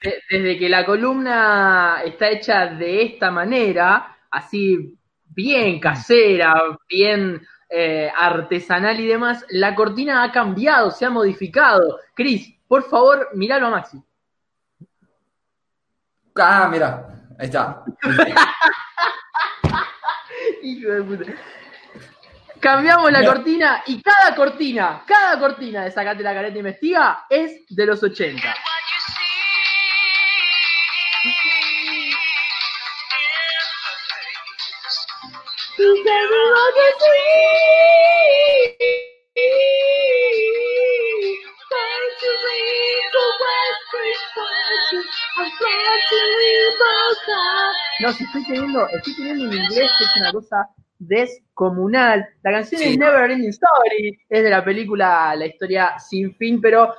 desde que la columna está hecha de esta manera, así bien casera, bien eh, artesanal y demás, la cortina ha cambiado, se ha modificado. Cris, por favor, míralo a Maxi. Ah, mira, ahí está. Hijo de puta. Cambiamos la cortina y cada cortina, cada cortina de Sacate la careta investiga es de los 80. No, si estoy teniendo, estoy teniendo en inglés que es una cosa descomunal. La canción es Never Ending Story, es de la película La historia sin fin, pero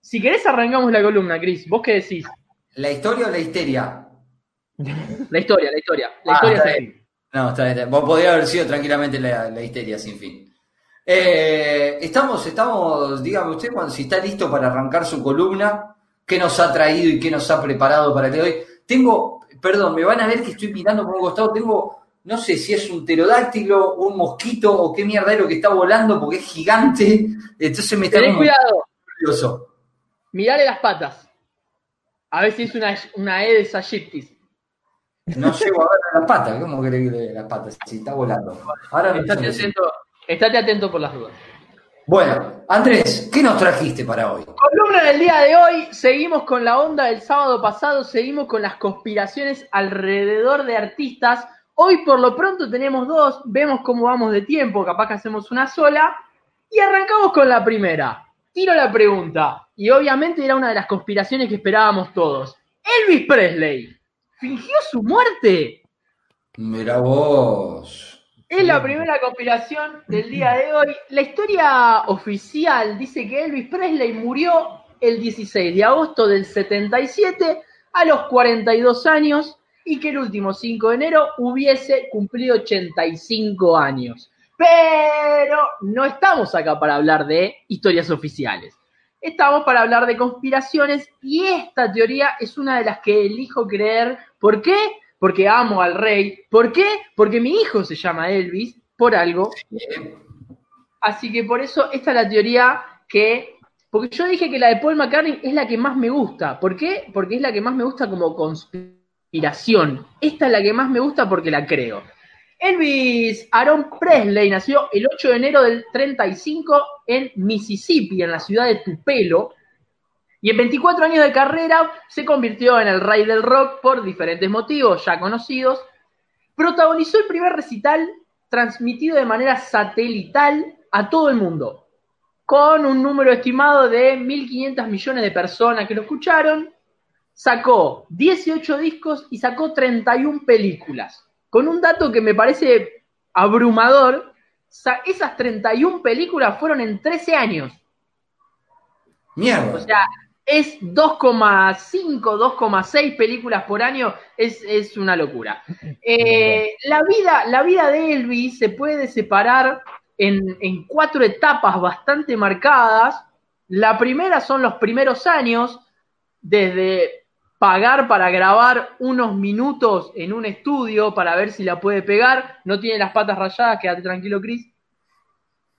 si querés arrancamos la columna, Chris. ¿Vos qué decís? ¿La historia o la histeria? la historia, la historia. La Ah, historia sin bien. fin. No, está bien. Vos podría haber sido tranquilamente la, la histeria sin fin. Eh, estamos, estamos, dígame usted cuando, si está listo para arrancar su columna, qué nos ha traído y qué nos ha preparado para el día de hoy. Tengo, perdón, me van a ver que estoy mirando por un costado, tengo, no sé si es un pterodáctilo, un mosquito o qué mierda es lo que está volando porque es gigante. Entonces me está cuidado, nervioso. mirale las patas. A ver si es una, una Aedes aegyptis. No llego a ver las patas, ¿cómo que le las patas? Si está volando. Ahora Estate atento, estate atento por las dudas. Bueno, Andrés, ¿qué nos trajiste para hoy? Columna del día de hoy, seguimos con la onda del sábado pasado, seguimos con las conspiraciones alrededor de artistas. Hoy por lo pronto tenemos dos, vemos cómo vamos de tiempo, capaz que hacemos una sola. Y arrancamos con la primera. Tiro la pregunta, y obviamente era una de las conspiraciones que esperábamos todos. Elvis Presley, ¿fingió su muerte? Mira vos. Es la primera conspiración del día de hoy. La historia oficial dice que Elvis Presley murió el 16 de agosto del 77 a los 42 años y que el último 5 de enero hubiese cumplido 85 años. Pero no estamos acá para hablar de historias oficiales. Estamos para hablar de conspiraciones y esta teoría es una de las que elijo creer. ¿Por qué? Porque amo al rey. ¿Por qué? Porque mi hijo se llama Elvis, por algo. Así que por eso esta es la teoría que... Porque yo dije que la de Paul McCartney es la que más me gusta. ¿Por qué? Porque es la que más me gusta como conspiración. Esta es la que más me gusta porque la creo. Elvis Aaron Presley nació el 8 de enero del 35 en Mississippi, en la ciudad de Tupelo. Y en 24 años de carrera se convirtió en el rey del rock por diferentes motivos ya conocidos. Protagonizó el primer recital transmitido de manera satelital a todo el mundo, con un número estimado de 1.500 millones de personas que lo escucharon. Sacó 18 discos y sacó 31 películas. Con un dato que me parece abrumador, sa- esas 31 películas fueron en 13 años. Mierda. O sea, es 2,5, 2,6 películas por año, es, es una locura. Eh, la, vida, la vida de Elvis se puede separar en, en cuatro etapas bastante marcadas. La primera son los primeros años, desde pagar para grabar unos minutos en un estudio para ver si la puede pegar. No tiene las patas rayadas, quédate tranquilo, Chris.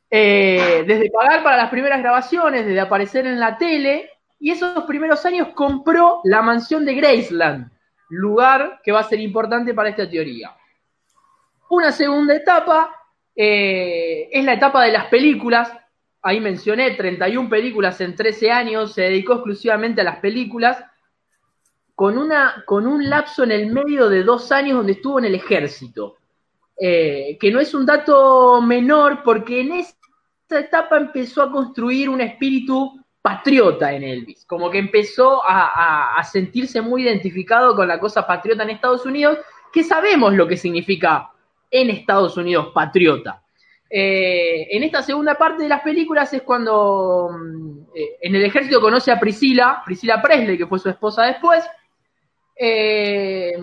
Eh, desde pagar para las primeras grabaciones, desde aparecer en la tele, y esos primeros años compró la mansión de Graceland, lugar que va a ser importante para esta teoría. Una segunda etapa eh, es la etapa de las películas. Ahí mencioné 31 películas en 13 años, se dedicó exclusivamente a las películas, con, una, con un lapso en el medio de dos años donde estuvo en el ejército. Eh, que no es un dato menor porque en esta etapa empezó a construir un espíritu patriota en Elvis, como que empezó a, sentirse muy identificado con la cosa patriota en Estados Unidos, que sabemos lo que significa en Estados Unidos patriota. Eh, en esta segunda parte de las películas es cuando mm, eh, en el ejército conoce a Priscila, Priscila Presley, que fue su esposa después, eh,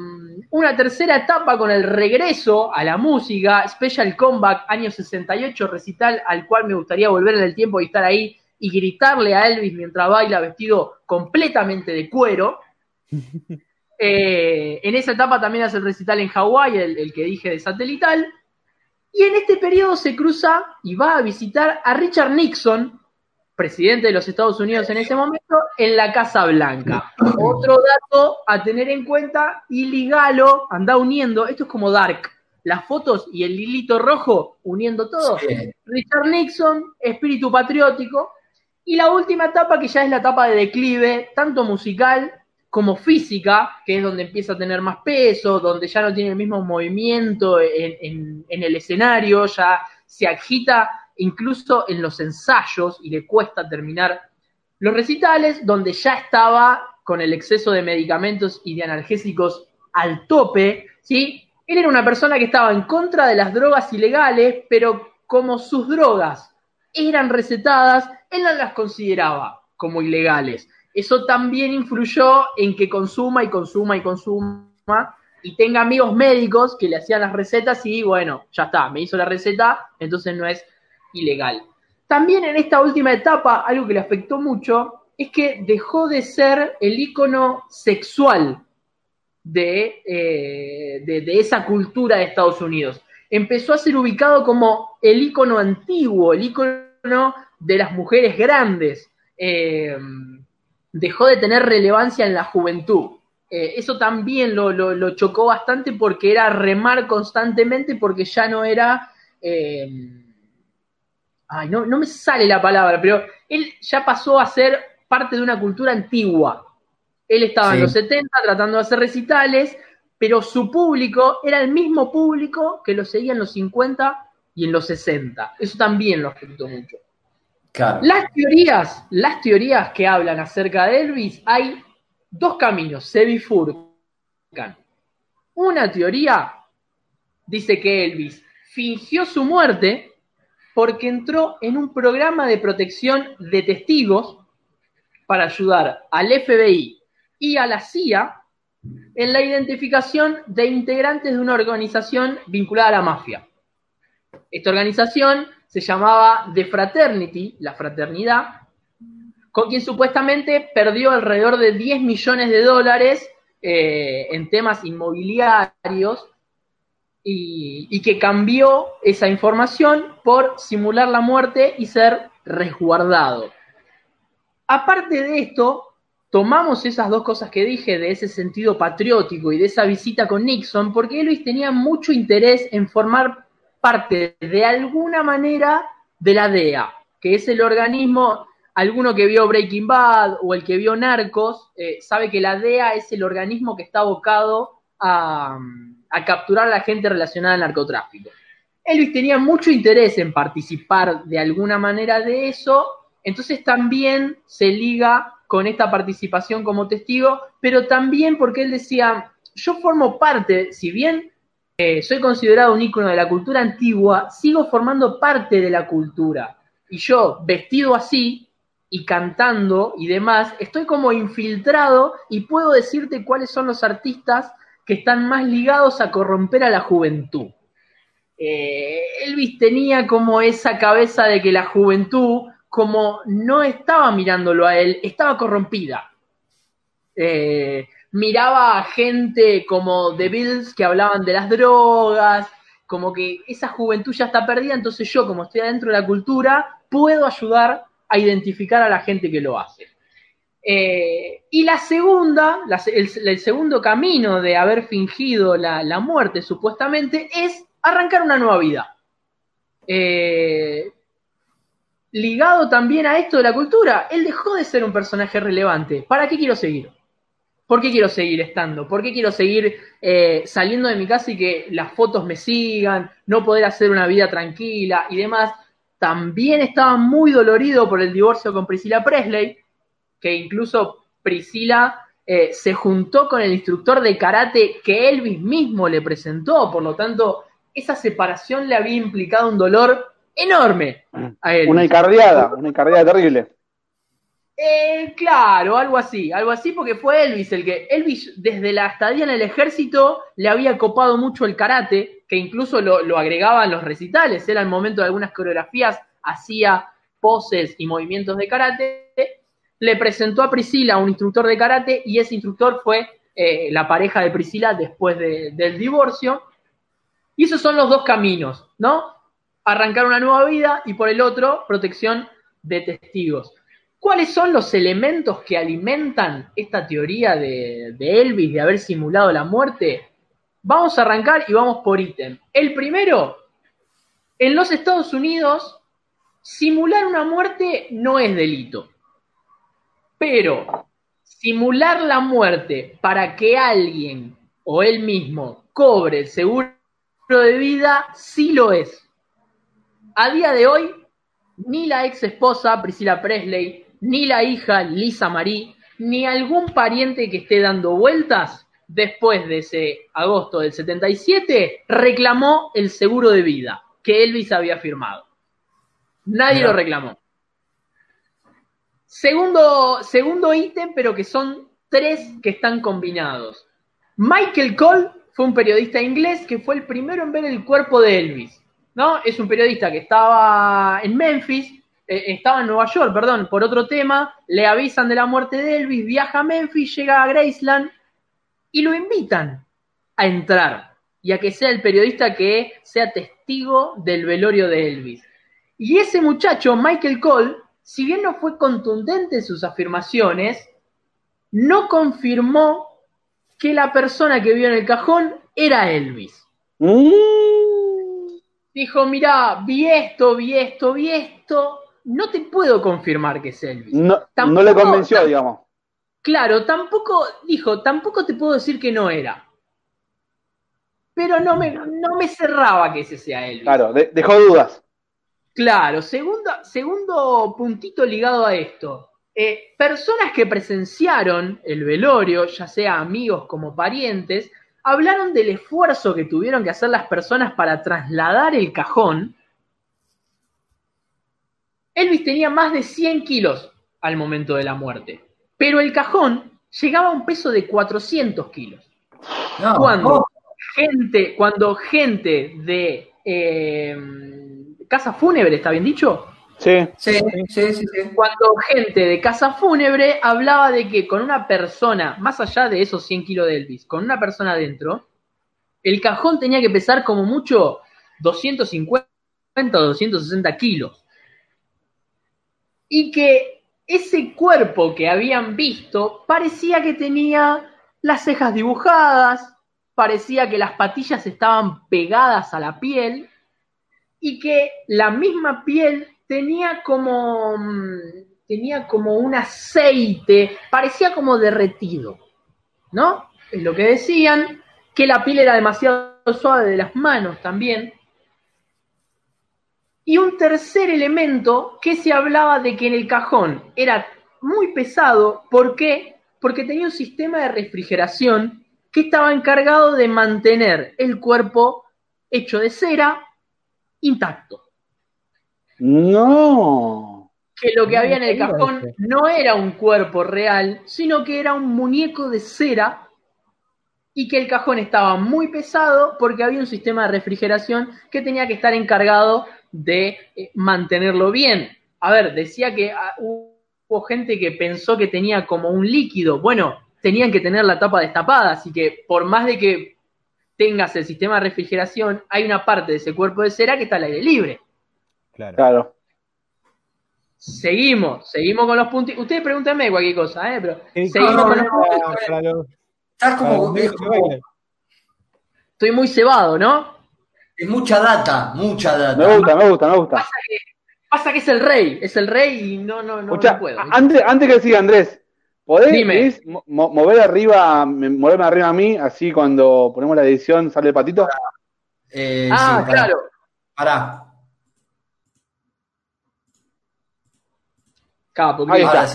una tercera etapa con el regreso a la música, Special Comeback, año 68, recital al cual me gustaría volver en el tiempo y estar ahí y gritarle a Elvis mientras baila vestido completamente de cuero. Eh, en esa etapa también hace el recital en Hawái, el, que dije de satelital. Y en este periodo se cruza y va a visitar a Richard Nixon, presidente de los Estados Unidos en ese momento, en la Casa Blanca. Otro dato a tener en cuenta, y Ligalo anda uniendo, esto es como Dark, las fotos y el hilito rojo uniendo todo. Richard Nixon, espíritu patriótico. Y la última etapa, que ya es la etapa de declive, tanto musical como física, que es donde empieza a tener más peso, donde ya no tiene el mismo movimiento en, el escenario, ya se agita incluso en los ensayos y le cuesta terminar los recitales, donde ya estaba con el exceso de medicamentos y de analgésicos al tope, ¿sí? Él era una persona que estaba en contra de las drogas ilegales, pero como sus drogas eran recetadas, él no las consideraba como ilegales. Eso también influyó en que consuma y consuma y consuma y tenga amigos médicos que le hacían las recetas y bueno, ya está, me hizo la receta, entonces no es ilegal. También en esta última etapa, algo que le afectó mucho es que dejó de ser el icono sexual eh, de, de, esa cultura de Estados Unidos. Empezó a ser ubicado como el icono antiguo, el icono de las mujeres grandes. Eh, dejó de tener relevancia en la juventud. Eh, eso también lo, chocó bastante porque era remar constantemente porque ya no era... ay, no, no me sale la palabra, pero él ya pasó a ser parte de una cultura antigua. Él estaba en los 70 tratando de hacer recitales, pero su público era el mismo público que lo seguía en los 50 y en los 60. Eso también lo afectó mucho. Las teorías, las teorías que hablan acerca de Elvis, hay dos caminos, se bifurcan. Una teoría dice que Elvis fingió su muerte porque entró en un programa de protección de testigos para ayudar al FBI y a la CIA en la identificación de integrantes de una organización vinculada a la mafia. Esta organización se llamaba The Fraternity, la fraternidad, con quien supuestamente perdió alrededor de 10 millones de dólares eh, en temas inmobiliarios y, y, que cambió esa información por simular la muerte y ser resguardado. Aparte de esto, tomamos esas dos cosas que dije, de ese sentido patriótico y de esa visita con Nixon, porque Elvis tenía mucho interés en formar parte de alguna manera de la DEA, que es el organismo, alguno que vio Breaking Bad o el que vio Narcos, eh, sabe que la DEA es el organismo que está abocado a, a capturar a la gente relacionada al narcotráfico. Elvis tenía mucho interés en participar de alguna manera de eso, entonces también se liga con esta participación como testigo, pero también porque él decía, yo formo parte, si bien eh, soy considerado un ícono de la cultura antigua, sigo formando parte de la cultura. Y yo, vestido así y cantando y demás, estoy como infiltrado y puedo decirte cuáles son los artistas que están más ligados a corromper a la juventud. Eh, Elvis tenía como esa cabeza de que la juventud como no estaba mirándolo a él, estaba corrompida. Eh, miraba a gente como The Bills que hablaban de las drogas, como que esa juventud ya está perdida, entonces yo, como estoy adentro de la cultura, puedo ayudar a identificar a la gente que lo hace. Eh, y la segunda, el, segundo camino de haber fingido la, muerte, supuestamente, es arrancar una nueva vida. Eh, ligado también a esto de la cultura, él dejó de ser un personaje relevante. ¿Para qué quiero seguir? ¿Por qué quiero seguir estando? ¿Por qué quiero seguir eh, saliendo de mi casa y que las fotos me sigan, no poder hacer una vida tranquila y demás? También estaba muy dolorido por el divorcio con Priscila Presley, que incluso Priscila eh, se juntó con el instructor de karate que Elvis mismo le presentó, por lo tanto, esa separación le había implicado un dolor enorme a él. Una encardiada, una encardiada terrible. Eh, claro, algo así, algo así porque fue Elvis el que, Elvis desde la estadía en el ejército le había copado mucho el karate, que incluso lo, lo agregaba en los recitales, era el momento de algunas coreografías, hacía poses y movimientos de karate, le presentó a Priscila a un instructor de karate y ese instructor fue eh, la pareja de Priscila después del divorcio. Y esos son los dos caminos, ¿no? Arrancar una nueva vida y por el otro, protección de testigos. ¿Cuáles son los elementos que alimentan esta teoría de, Elvis de haber simulado la muerte? Vamos a arrancar y vamos por ítem. El primero, en los Estados Unidos, simular una muerte no es delito. Pero simular la muerte para que alguien o él mismo cobre el seguro de vida sí lo es. A día de hoy, ni la ex esposa Priscila Presley, ni la hija Lisa Marie, ni algún pariente que esté dando vueltas después de ese agosto del 77 reclamó el seguro de vida que Elvis había firmado. Nadie lo reclamó. Segundo, segundo ítem, pero que son tres que están combinados. Michael Cole fue un periodista inglés que fue el primero en ver el cuerpo de Elvis. ¿No? Es un periodista que estaba en Memphis eh, estaba en Nueva York, perdón, por otro tema, le avisan de la muerte de Elvis, viaja a Memphis, llega a Graceland y lo invitan a entrar y a que sea el periodista que sea testigo del velorio de Elvis. Y ese muchacho, Michael Cole, si bien no fue contundente en sus afirmaciones, no confirmó que la persona que vio en el cajón era Elvis. Mm. Dijo, mira, vi esto, vi esto, vi esto, no te puedo confirmar que es Elvis. No, no le convenció, digamos. Claro, tampoco, dijo, tampoco te puedo decir que no era. Pero no me, no me cerraba que ese sea Elvis. Claro, dejó dudas. Claro, segundo, segundo puntito ligado a esto. Eh, personas que presenciaron el velorio, ya sea amigos como parientes, hablaron del esfuerzo que tuvieron que hacer las personas para trasladar el cajón Elvis tenía más de 100 kilos al momento de la muerte, pero el cajón llegaba a un peso de 400 kilos. cuando, gente, cuando gente de eh, casa fúnebre, ¿está bien dicho? Sí. Sí, sí, sí, Cuando gente de casa fúnebre hablaba de que con una persona, más allá de esos 100 kilos de Elvis, con una persona adentro, el cajón tenía que pesar como mucho 250 o 260 kilos y que ese cuerpo que habían visto parecía que tenía las cejas dibujadas, parecía que las patillas estaban pegadas a la piel y que la misma piel tenía como mm, tenía como un aceite, parecía como derretido, ¿no? Es lo que decían, que la piel era demasiado suave de las manos también, y un tercer elemento que se hablaba de que en el cajón era muy pesado. ¿Por qué? Porque tenía un sistema de refrigeración que estaba encargado de mantener el cuerpo hecho de cera intacto. No. Que lo que había en el cajón no era un cuerpo real, sino que era un muñeco de cera y que el cajón estaba muy pesado porque había un sistema de refrigeración que tenía que estar encargado de eh, mantenerlo bien. A ver, decía que ah, hubo gente que pensó que tenía como un líquido. Bueno, tenían que tener la tapa destapada, así que por más de que tengas el sistema de refrigeración, hay una parte de ese cuerpo de cera que está al aire libre. Claro. Seguimos, seguimos con los puntos. Ustedes pregúntenme cualquier cosa, ¿eh? Pero seguimos con los puntos. Estás como, Estoy muy cebado, ¿no? Es mucha data, mucha data. Me gusta, me gusta, me gusta. Pasa que, es el rey, es el rey y no, no, no, puedo. Antes, antes que siga, Andrés, ¿podés mover arriba, moverme arriba a mí, así cuando ponemos la edición sale el patito? Eh, ah, claro. Pará. Capo, Ahí está.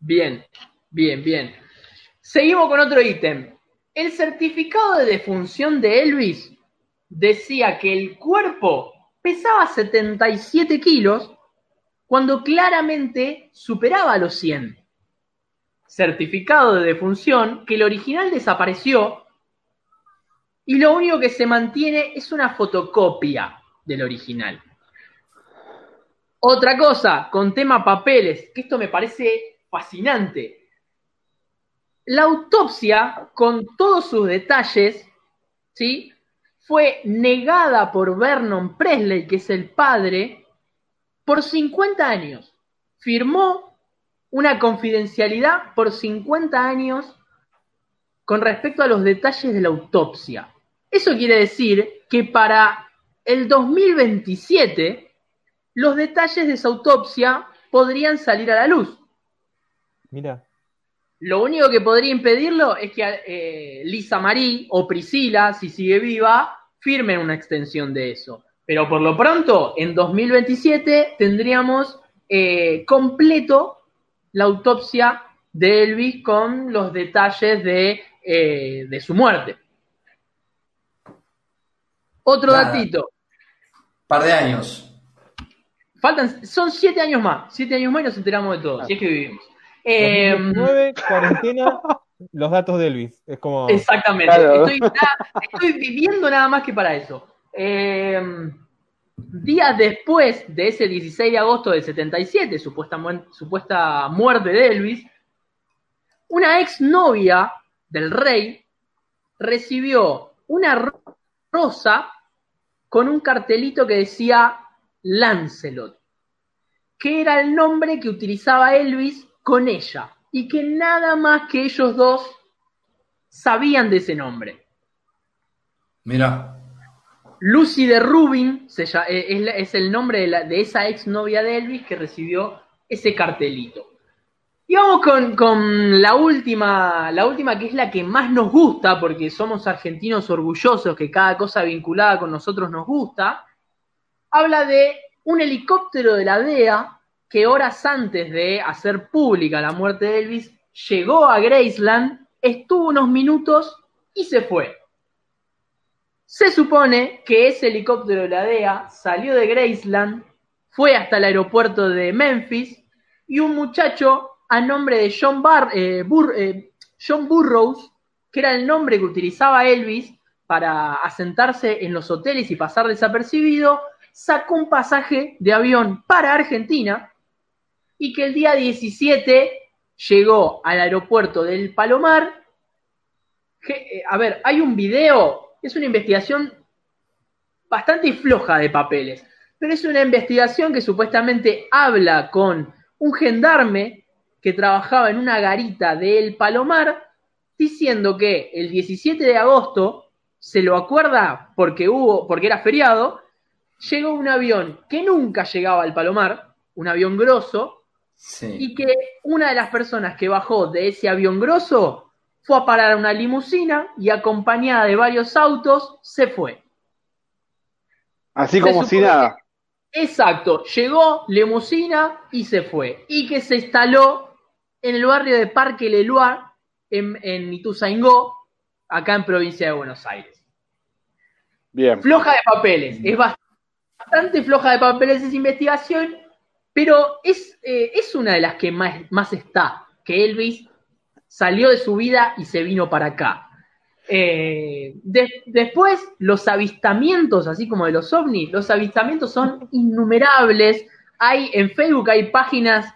Bien, bien, bien. Seguimos con otro ítem. El certificado de defunción de Elvis decía que el cuerpo pesaba 77 kilos cuando claramente superaba los 100. Certificado de defunción que el original desapareció y lo único que se mantiene es una fotocopia del original. Otra cosa, con tema papeles, que esto me parece fascinante. La autopsia, con todos sus detalles, ¿sí? fue negada por Vernon Presley, que es el padre, por 50 años. Firmó una confidencialidad por 50 años con respecto a los detalles de la autopsia. Eso quiere decir que para el 2027 los detalles de esa autopsia podrían salir a la luz. Mira. Lo único que podría impedirlo es que eh, Lisa Marie o Priscila, si sigue viva, firmen una extensión de eso. Pero por lo pronto, en 2027 tendríamos eh, completo la autopsia de Elvis con los detalles de, eh, de su muerte. Otro datito. Par de años. Faltan, son siete años más. Siete años más y nos enteramos de todo. Si es que vivimos. Eh, cuarentena, los datos de Elvis. Es como. Exactamente. Estoy, viviendo nada más que para eso. Eh, días después de ese 16 de agosto del 77, supuesta, supuesta muerte de Elvis, una exnovia del rey recibió una rosa con un cartelito que decía Lancelot, que era el nombre que utilizaba Elvis con ella y que nada más que ellos dos sabían de ese nombre. Mira. Lucy de Rubin eh, es, el nombre de, de esa ex novia de Elvis que recibió ese cartelito. Y vamos con, con, la última, la última que es la que más nos gusta, porque somos argentinos orgullosos que cada cosa vinculada con nosotros nos gusta. Habla de un helicóptero de la DEA que horas antes de hacer pública la muerte de Elvis, llegó a Graceland, estuvo unos minutos y se fue. Se supone que ese helicóptero de la DEA salió de Graceland, fue hasta el aeropuerto de Memphis y un muchacho a nombre de John, eh, eh, John Burroughs, que era el nombre que utilizaba Elvis para asentarse en los hoteles y pasar desapercibido, sacó un pasaje de avión para Argentina y que el día 17 llegó al aeropuerto del Palomar. Eh, a ver, hay un video, es una investigación bastante floja de papeles, pero es una investigación que supuestamente habla con un gendarme que trabajaba en una garita del Palomar, diciendo que el 17 de agosto, se lo acuerda porque hubo, porque era feriado, llegó un avión que nunca llegaba al Palomar, un avión grosso, y que una de las personas que bajó de ese avión grosso fue a parar a una limusina y acompañada de varios autos se fue. Así como si nada. exacto, llegó limusina y se fue. Y que se instaló en el barrio de Parque Leloir, en, en Ituzaingó, acá en provincia de Buenos Aires. Bien. Floja de papeles, es bastante floja de papeles esa investigación pero es, eh, es una de las que más, más, está, que Elvis salió de su vida y se vino para acá. Eh, después, los avistamientos, así como de los ovnis, los avistamientos son innumerables. Hay en Facebook hay páginas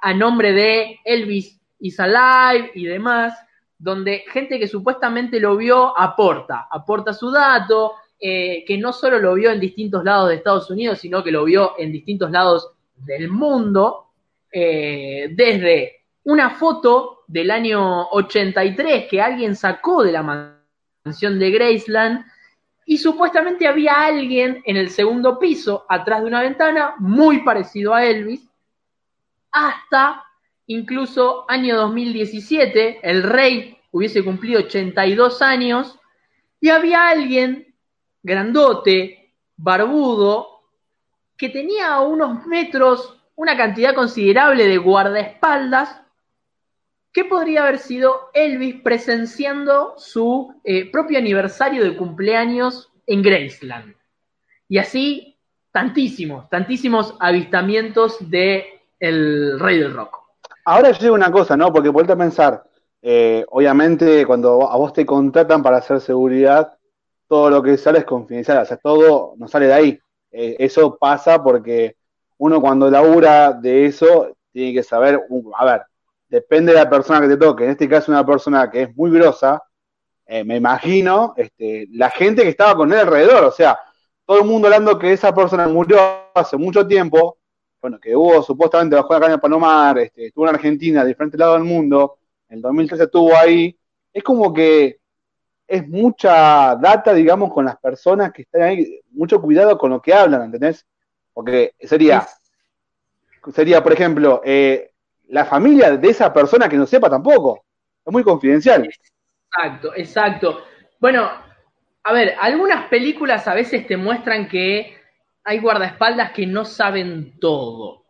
a nombre de Elvis is Alive y demás, donde gente que supuestamente lo vio aporta, aporta su dato, eh, que no solo lo vio en distintos lados de Estados Unidos, sino que lo vio en distintos lados del mundo, eh, desde una foto del año 83 que alguien sacó de la mansión de Graceland y supuestamente había alguien en el segundo piso, atrás de una ventana, muy parecido a Elvis, hasta incluso año 2017, el rey hubiese cumplido 82 años, y había alguien grandote, barbudo, que tenía a unos metros una cantidad considerable de guardaespaldas, que podría haber sido Elvis presenciando su eh, propio aniversario de cumpleaños en Graceland. Y así, tantísimos, tantísimos avistamientos de el rey del rock. Ahora yo digo una cosa, ¿no? Porque vuelta a pensar, eh, obviamente cuando a vos te contratan para hacer seguridad, todo lo que sale es confidencial, o sea, todo no sale de ahí. Eh, eso pasa porque uno cuando labura de eso tiene que saber, a ver, depende de la persona que te toque. En este caso, una persona que es muy grosa, eh, me imagino, este, la gente que estaba con él alrededor, o sea, todo el mundo hablando que esa persona murió hace mucho tiempo, bueno, que hubo supuestamente bajo la caña de Palomar, este, estuvo en Argentina, de diferentes lados del mundo, en el 2013 estuvo ahí, es como que es mucha data, digamos, con las personas que están ahí, mucho cuidado con lo que hablan, ¿entendés? Porque sería, sería por ejemplo, eh, la familia de esa persona que no sepa tampoco, es muy confidencial. Exacto, exacto. Bueno, a ver, algunas películas a veces te muestran que hay guardaespaldas que no saben todo.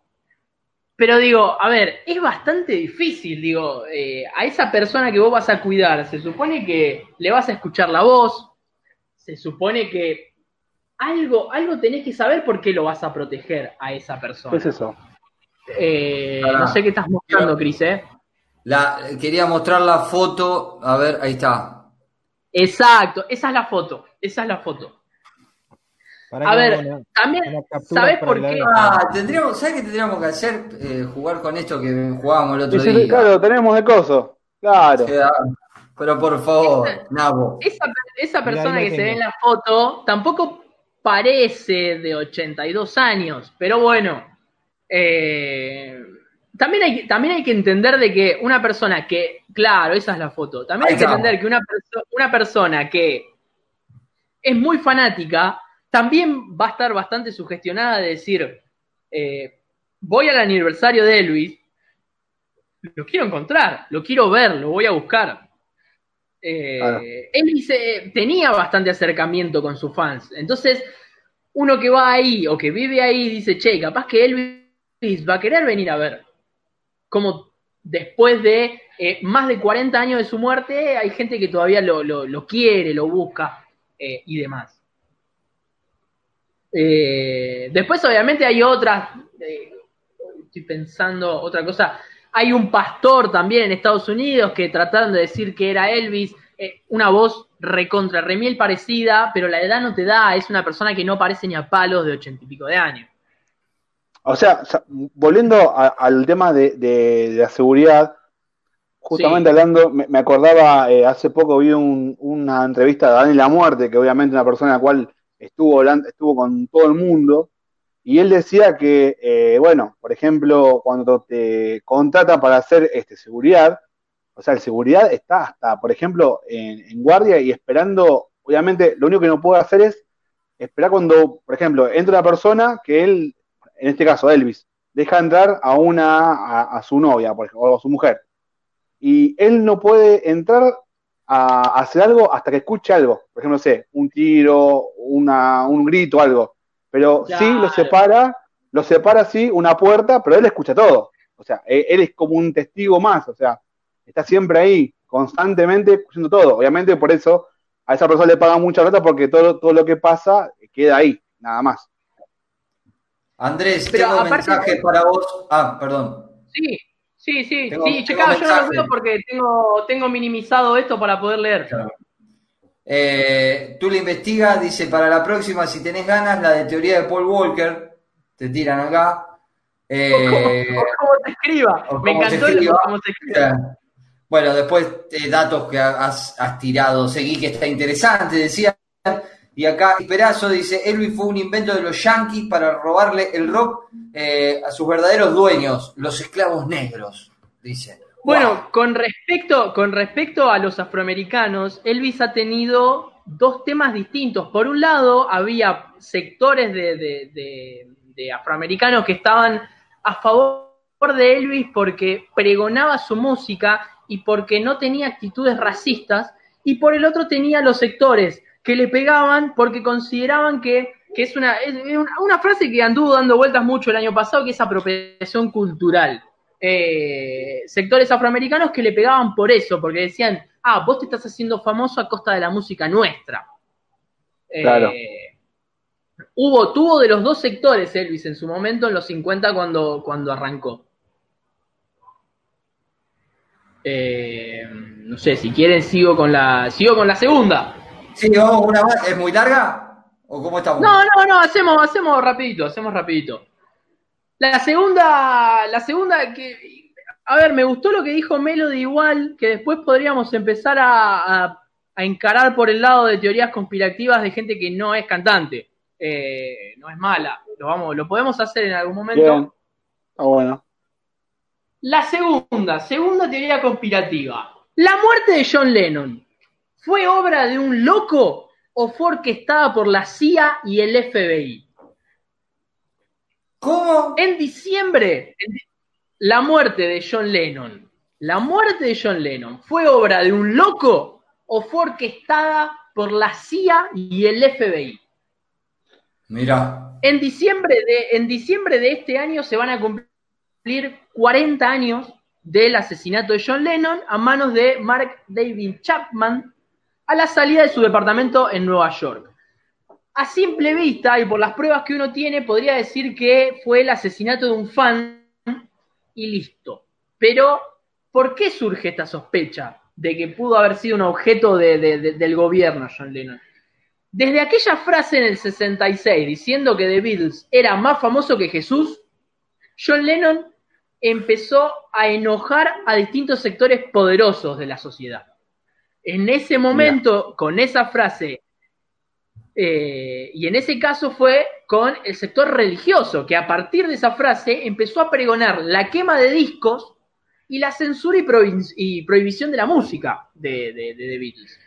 Pero digo, a ver, es bastante difícil, digo, eh, a esa persona que vos vas a cuidar, se supone que le vas a escuchar la voz, se supone que algo, algo tenés que saber por qué lo vas a proteger a esa persona. ¿Qué es eso? Eh, no sé qué estás mostrando, Cris, ¿eh? La, quería mostrar la foto, a ver, ahí está. Exacto, esa es la foto, esa es la foto. A ver, también, ¿sabes por qué? Ah, tendríamos, ¿sabes qué tendríamos que hacer? Eh, jugar con esto que jugábamos el otro día. Claro, tenemos de coso. Claro. pero por favor, Nabo. Esa, persona que se ve en la foto tampoco parece de 82 años, pero bueno. Eh, también hay, también hay que entender de que una persona que, claro, esa es la foto, también hay que entender que una, una persona que es muy fanática, también va a estar bastante sugestionada de decir, eh, voy al aniversario de Elvis, lo quiero encontrar, lo quiero ver, lo voy a buscar. Eh, Elvis eh, tenía bastante acercamiento con sus fans, entonces uno que va ahí o que vive ahí dice, che, capaz que Elvis va a querer venir a ver como después de más de 40 años de su muerte, hay gente que todavía lo, quiere, lo busca y demás. Eh, después, obviamente, hay otras, estoy pensando otra cosa, hay un pastor también en Estados Unidos que trataron de decir que era Elvis, una voz recontra remiel parecida, pero la edad no te da, es una persona que no parece ni a palos de ochenta y pico de años. O sea, volviendo al tema de, la seguridad, justamente hablando, me, acordaba, eh, hace poco vi una entrevista de Daniel La Muerte, que obviamente es una persona la cual estuvo, estuvo con todo el mundo, y él decía que, eh, bueno, por ejemplo, cuando te contratan para hacer este, seguridad, o sea, el seguridad está hasta, por ejemplo, en, guardia y esperando, obviamente, lo único que no puede hacer es esperar cuando, por ejemplo, entra una persona que él en este caso Elvis, deja entrar a una, a, su novia, por ejemplo, o a su mujer. Y él no puede entrar a, hacer algo hasta que escuche algo. Por ejemplo, no sé, un tiro, una, un grito, algo. Pero sí lo separa, lo separa sí una puerta, pero él escucha todo. O sea, e, él es como un testigo más, o sea, está siempre ahí, constantemente escuchando todo. Obviamente por eso a esa persona le pagan mucha plata porque todo, todo lo que pasa queda ahí, nada más. Andrés, tengo un mensaje para vos. Ah, perdón. Sí, sí, sí. sí, checado, yo no lo veo porque tengo, tengo minimizado esto para poder leer. Eh, tú le investigas, dice, para la próxima, si tenés ganas, la de teoría de Paul Walker, te tiran acá. Eh, cómo se escriba. Me encantó cómo se escriba. Bueno, después eh, datos que has, has tirado, seguí que está interesante, decía y acá Perazo dice, Elvis fue un invento de los yankees para robarle el rock eh, a sus verdaderos dueños, los esclavos negros, dice. Bueno, con, respecto, con respecto a los afroamericanos, Elvis ha tenido dos temas distintos. Por un lado, había sectores de, de afroamericanos que estaban a favor de Elvis porque pregonaba su música y porque no tenía actitudes racistas, y por el otro tenía los sectores que le pegaban porque consideraban que, es, una, una, frase que anduvo dando vueltas mucho el año pasado, que es apropiación cultural. Eh, sectores afroamericanos que le pegaban por eso, porque decían, ah, vos te estás haciendo famoso a costa de la música nuestra. Eh, claro. hubo, tuvo de los dos sectores Elvis en su momento, en los 50 cuando, cuando arrancó. Eh, no sé, si quieren sigo con la, sigo con la segunda. Sí, vamos una más. ¿Es muy larga? ¿O cómo estamos? No, no, no, hacemos, hacemos rapidito, hacemos rapidito. La segunda, la segunda que, a ver, me gustó lo que dijo Melody igual, que después podríamos empezar a, a- a encarar por el lado de teorías conspirativas de gente que no es cantante, Eh, no es mala, lo vamos, lo podemos hacer en algún momento. Bien. Ah, bueno. La segunda, segunda teoría conspirativa. La muerte de John Lennon, ¿fue obra de un loco o fue orquestada por la CIA y el FBI? ¿Cómo? En diciembre, la muerte de John Lennon, la muerte de John Lennon, ¿fue obra de un loco o fue orquestada por la CIA y el FBI? Mira, En diciembre de, en diciembre de este año se van a cumplir 40 años del asesinato de John Lennon a manos de Mark David Chapman a la salida de su departamento en Nueva York. A simple vista y por las pruebas que uno tiene, podría decir que fue el asesinato de un fan y listo. Pero, ¿por qué surge esta sospecha de que pudo haber sido un objeto de- de- de- del gobierno John Lennon? Desde aquella frase en el 66 diciendo que The Beatles era más famoso que Jesús, John Lennon empezó a enojar a distintos sectores poderosos de la sociedad. En ese momento, con esa frase, eh, y en ese caso fue con el sector religioso, que a partir de esa frase empezó a pregonar la quema de discos y la censura y, prohi- y prohibición de la música de, de- de The Beatles.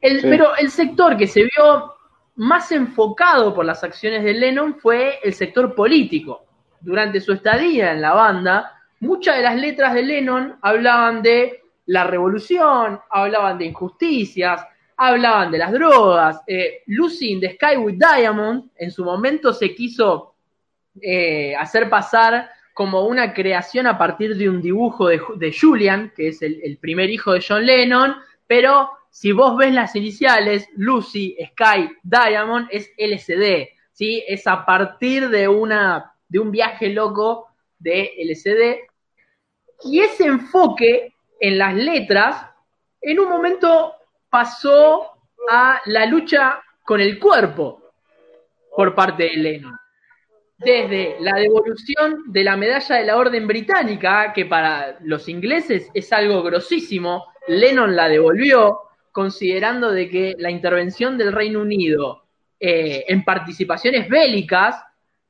El- Sí. Pero el sector que se vio más enfocado por las acciones de Lennon fue el sector político. Durante su estadía en la banda, muchas de las letras de Lennon hablaban de la revolución, hablaban de injusticias, hablaban de las drogas. Eh, Lucy in the Sky with Diamond en su momento se quiso eh, hacer pasar como una creación a partir de un dibujo de, Ju- de Julian, que es el, el primer hijo de John Lennon, pero si vos ves las iniciales, Lucy, Sky, Diamond, es LCD, ¿sí? Es a partir de, una, de un viaje loco de LCD. Y ese enfoque en las letras, en un momento pasó a la lucha con el cuerpo por parte de Lennon desde la devolución de la medalla de la Orden Británica, que para los ingleses es algo grosísimo, Lennon la devolvió, considerando de que la intervención del Reino Unido eh, en participaciones bélicas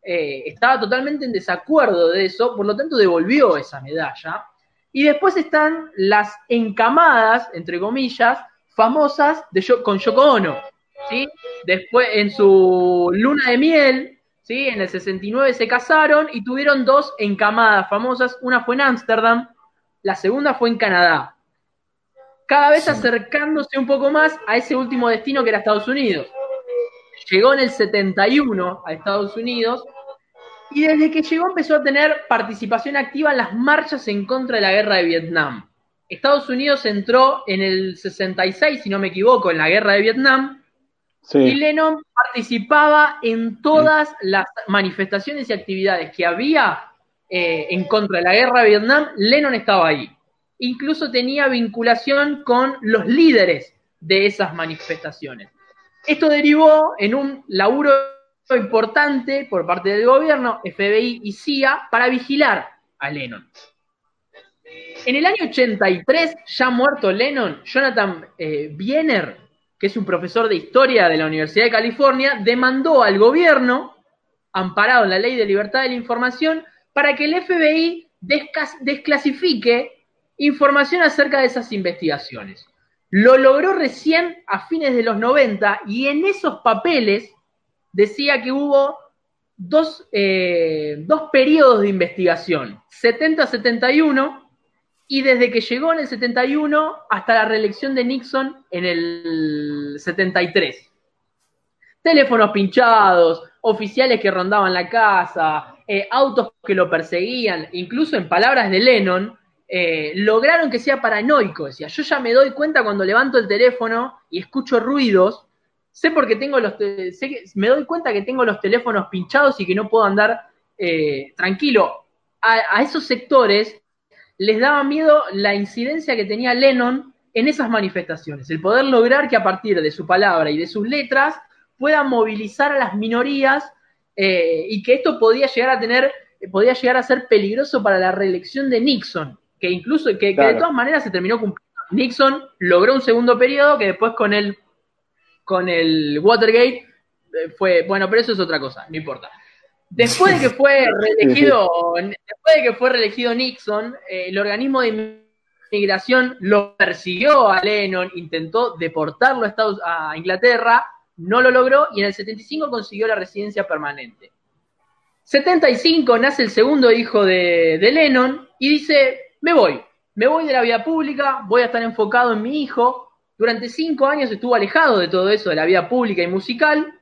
eh, estaba totalmente en desacuerdo de eso, por lo tanto devolvió esa medalla. Y después están las encamadas, entre comillas, famosas de Yo- con Yoko Ono. ¿sí? Después, en su luna de miel, ¿sí? En el 69 se casaron y tuvieron dos encamadas famosas. Una fue en Ámsterdam, la segunda fue en Canadá. Cada vez Sí. acercándose un poco más a ese último destino que era Estados Unidos. Llegó en el 71 a Estados Unidos y desde que llegó empezó a tener participación activa en las marchas en contra de la guerra de Vietnam. Estados Unidos entró en el 66, si no me equivoco, en la guerra de Vietnam y Lennon participaba en todas las manifestaciones y actividades que había eh, en contra de la guerra de Vietnam, Lennon estaba ahí. Incluso tenía vinculación con los líderes de esas manifestaciones. Esto derivó en un laburo importante por parte del gobierno, FBI y CIA, para vigilar a Lennon. En el año 83, ya muerto Lennon, Jonathan eh, que es un profesor de historia de la Universidad de California, demandó al gobierno, amparado en la ley de libertad de la información, para que el FBI desclasifique información acerca de esas investigaciones. Lo logró recién a fines de los 90 y en esos papeles decía que hubo dos, eh, dos periodos de investigación, 70-71 y desde que llegó en el 71 hasta la reelección de Nixon en el 73. Teléfonos pinchados, oficiales que rondaban la casa, eh, autos que lo perseguían, incluso en palabras de Lennon, eh, lograron que sea paranoico. Decía, yo ya me doy cuenta cuando levanto el teléfono y escucho ruidos, sé porque tengo los, sé que, me doy cuenta que tengo los teléfonos pinchados y que no puedo andar eh, tranquilo. A, a esos sectores les daba miedo la incidencia que tenía Lennon en esas manifestaciones, el poder lograr que a partir de su palabra y de sus letras pueda movilizar a las minorías eh, y que esto podía llegar a tener eh, podía llegar a ser peligroso para la reelección de Nixon, que incluso, que, de todas maneras se terminó cumpliendo. Nixon logró un segundo periodo que después con el, con el Watergate eh, fue, bueno, pero eso es otra cosa, no importa. Después de que fue reelegido, después de que fue reelegido Nixon, eh, el organismo de inmigración lo persiguió a Lennon, intentó deportarlo a, Estados, a Inglaterra, no lo logró y en el 75 consiguió la residencia permanente. 75 nace el segundo hijo de, de Lennon y dice, me voy, me voy de la vida pública, voy a estar enfocado en mi hijo. Durante cinco años estuvo alejado de todo eso, de la vida pública y musical,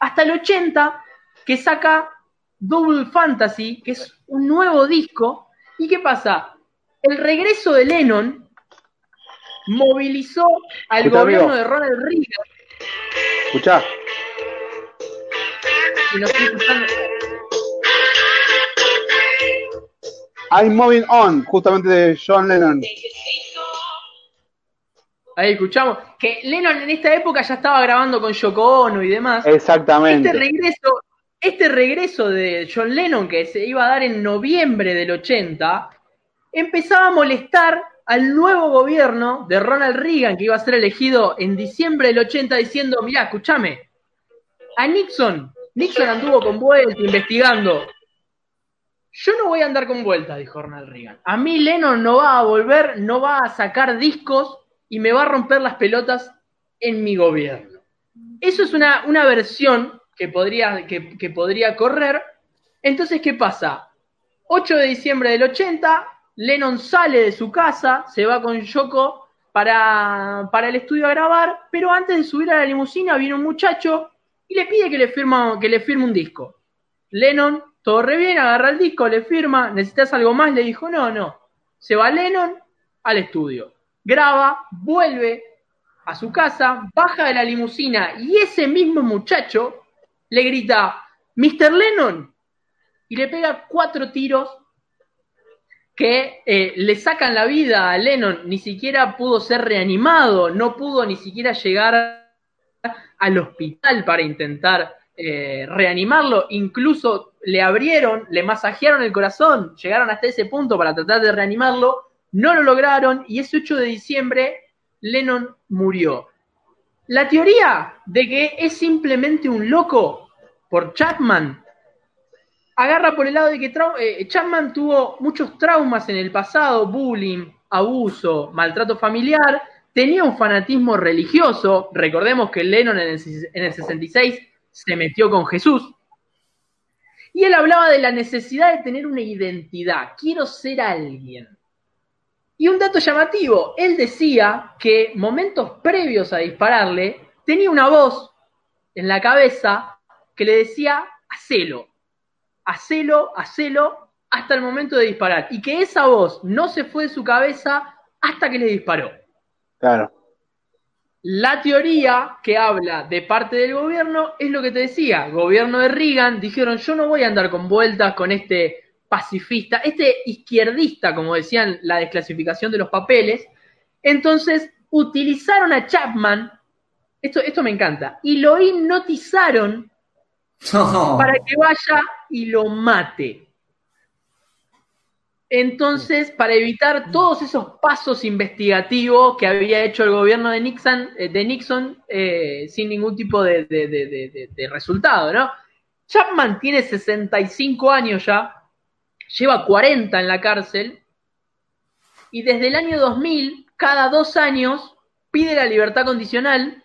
hasta el 80, que saca Double Fantasy, que es un nuevo disco. ¿Y qué pasa? El regreso de Lennon movilizó al gobierno amigo. de Ronald Reagan. Escuchá, Y nos I'm Moving On, justamente de John Lennon. Ahí escuchamos que Lennon en esta época ya estaba grabando con Yoko Ono y demás. Exactamente. Este regreso, este regreso de John Lennon que se iba a dar en noviembre del 80, empezaba a molestar al nuevo gobierno de Ronald Reagan, que iba a ser elegido en diciembre del 80, diciendo, mirá, escúchame, a Nixon, Nixon anduvo con vuelta investigando. Yo no voy a andar con vuelta, dijo Ronald Reagan. A mí Lennon no va a volver, no va a sacar discos y me va a romper las pelotas en mi gobierno. Eso es una, una versión que podría, que, podría correr. Entonces, ¿qué pasa? 8 de diciembre del 80, Lennon sale de su casa, se va con Yoko para, para el estudio a grabar, pero antes de subir a la limusina viene un muchacho y le pide que le, firma, que le firme un disco. Lennon, todo re bien, agarra el disco, le firma, ¿necesitas algo más? Le dijo, no, no. Se va Lennon al estudio, graba, vuelve a su casa, baja de la limusina y ese mismo muchacho le grita, Mr. Lennon, y le pega cuatro tiros que eh, le sacan la vida a Lennon, ni siquiera pudo ser reanimado, no pudo ni siquiera llegar al hospital para intentar eh, reanimarlo, incluso le abrieron, le masajearon el corazón, llegaron hasta ese punto para tratar de reanimarlo, no lo lograron y ese 8 de diciembre Lennon murió. La teoría de que es simplemente un loco por Chapman agarra por el lado de que eh, Chapman tuvo muchos traumas en el pasado, bullying, abuso, maltrato familiar, tenía un fanatismo religioso, recordemos que Lennon en en el 66 se metió con Jesús, y él hablaba de la necesidad de tener una identidad, quiero ser alguien. Y un dato llamativo, él decía que momentos previos a dispararle, tenía una voz en la cabeza que le decía, hacelo, hacelo, hacelo, hasta el momento de disparar. Y que esa voz no se fue de su cabeza hasta que le disparó. Claro. La teoría que habla de parte del gobierno es lo que te decía. Gobierno de Reagan dijeron, yo no voy a andar con vueltas con este pacifista, este izquierdista, como decían la desclasificación de los papeles. Entonces utilizaron a Chapman, esto, esto me encanta, y lo hipnotizaron No. para que vaya y lo mate. Entonces, para evitar todos esos pasos investigativos que había hecho el gobierno de Nixon, eh, de Nixon eh, sin ningún tipo de- de resultado, ¿no? Chapman tiene 65 años ya, lleva 40 en la cárcel, y desde el año 2000, cada dos años, pide la libertad condicional,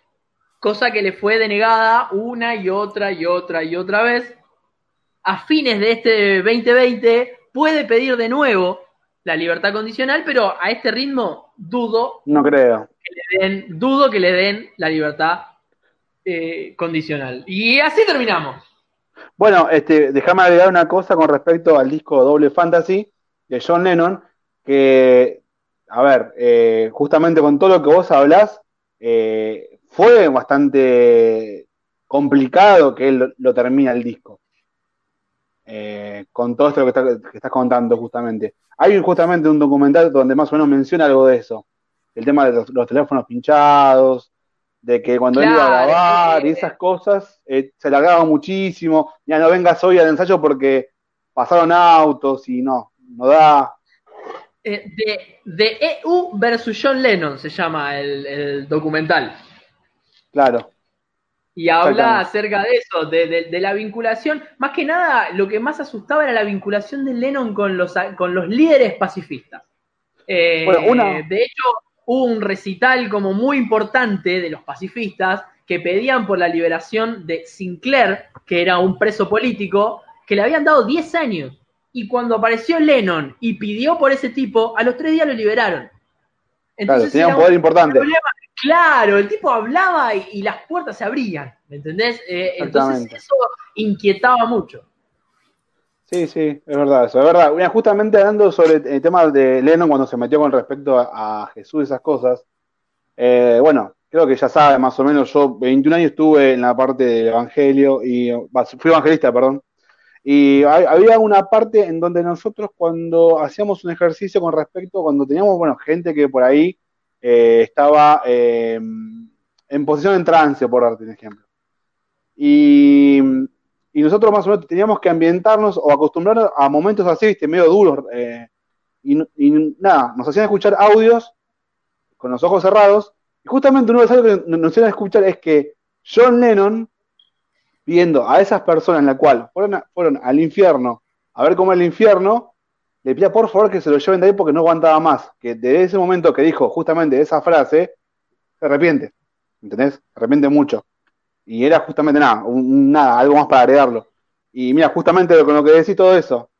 cosa que le fue denegada una y otra y otra y otra vez. A fines de este 2020 puede pedir de nuevo la libertad condicional, pero a este ritmo dudo No creo. que le den, dudo que le den la libertad eh, condicional. Y así terminamos. Bueno, este, déjame agregar una cosa con respecto al disco Doble Fantasy de John Lennon, que, a ver, eh, justamente con todo lo que vos hablás, eh, fue bastante complicado que él lo, lo termine el disco. Eh, con todo esto que, está- estás contando justamente. Hay justamente un documental donde más o menos menciona algo de eso. El tema de los teléfonos pinchados, de que cuando él iba a grabar y esas cosas, eh, se alargaba muchísimo. Ya no vengas hoy al ensayo porque pasaron autos y no, no da. Eh, de, de EU versus John Lennon se llama el, el documental. Claro. Y habla acerca de eso, de, de- de la vinculación. Más que nada, lo que más asustaba era la vinculación de Lennon con los, con los líderes pacifistas. Eh, Bueno, una- De hecho, hubo un recital como muy importante de los pacifistas que pedían por la liberación de Sinclair, que era un preso político, que le habían dado 10 años. Y cuando apareció Lennon y pidió por ese tipo, a los tres días lo liberaron. Claro, tenía un poder importante. problema. Claro, el tipo hablaba y, y las puertas se abrían, ¿me entendés? Eh, entonces eso inquietaba mucho. Sí, sí, es verdad, eso es verdad. Justamente hablando sobre el tema de Lennon cuando se metió con respecto a, Jesús y esas cosas, eh, bueno, creo que ya sabe más o menos, yo 21 años estuve en la parte del Evangelio y fui evangelista, perdón, y había una parte en donde nosotros cuando hacíamos un ejercicio con respecto, cuando teníamos, bueno, gente que por ahí eh, estaba eh, en posición en trance, por darte un ejemplo. Y, y nosotros más o menos teníamos que ambientarnos o acostumbrarnos a momentos así, viste, medio duros. eh, y, nada, nos hacían escuchar audios con los ojos cerrados. Y justamente uno de los audios que nos hacían escuchar es que John Lennon, pidiendo a esas personas en la cual fueron, a- fueron al infierno a ver cómo es el infierno, le pedía por favor que se lo lleven de ahí porque no aguantaba más. Que desde ese momento que dijo justamente esa frase, se arrepiente. ¿Entendés? Se arrepiente mucho. Y era justamente nada, un- nada, algo más para agregarlo. Y mira, justamente con lo que decís todo eso,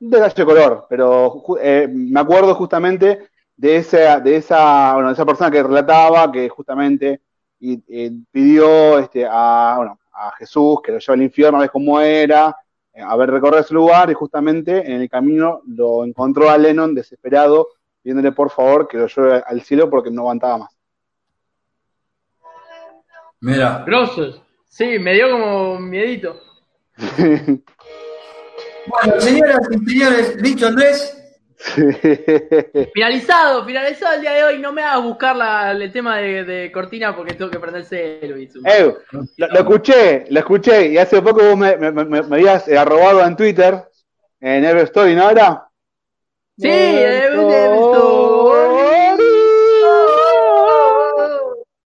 un detalle de color, pero eh, me acuerdo justamente de esa, de esa, bueno, de esa persona que relataba que justamente y, eh, pidió este, a, bueno, a Jesús que lo lleve al infierno a ver cómo era, eh, a ver recorrer ese lugar, y justamente en el camino lo encontró a Lennon desesperado, pidiéndole por favor que lo lleve al cielo porque no aguantaba más. Mira, Grosos. Sí, me dio como miedito. bueno, señoras y señores, listo Andrés. Finalizado, finalizado el día de hoy. No me hagas buscar la- el tema de, de cortina porque tengo que prenderse Luis. Eh, lo, lo escuché, lo escuché, y hace poco vos me, me- me- me habías eh, arrobado en Twitter, en Everstory, ¿no era? Sí, Everstory.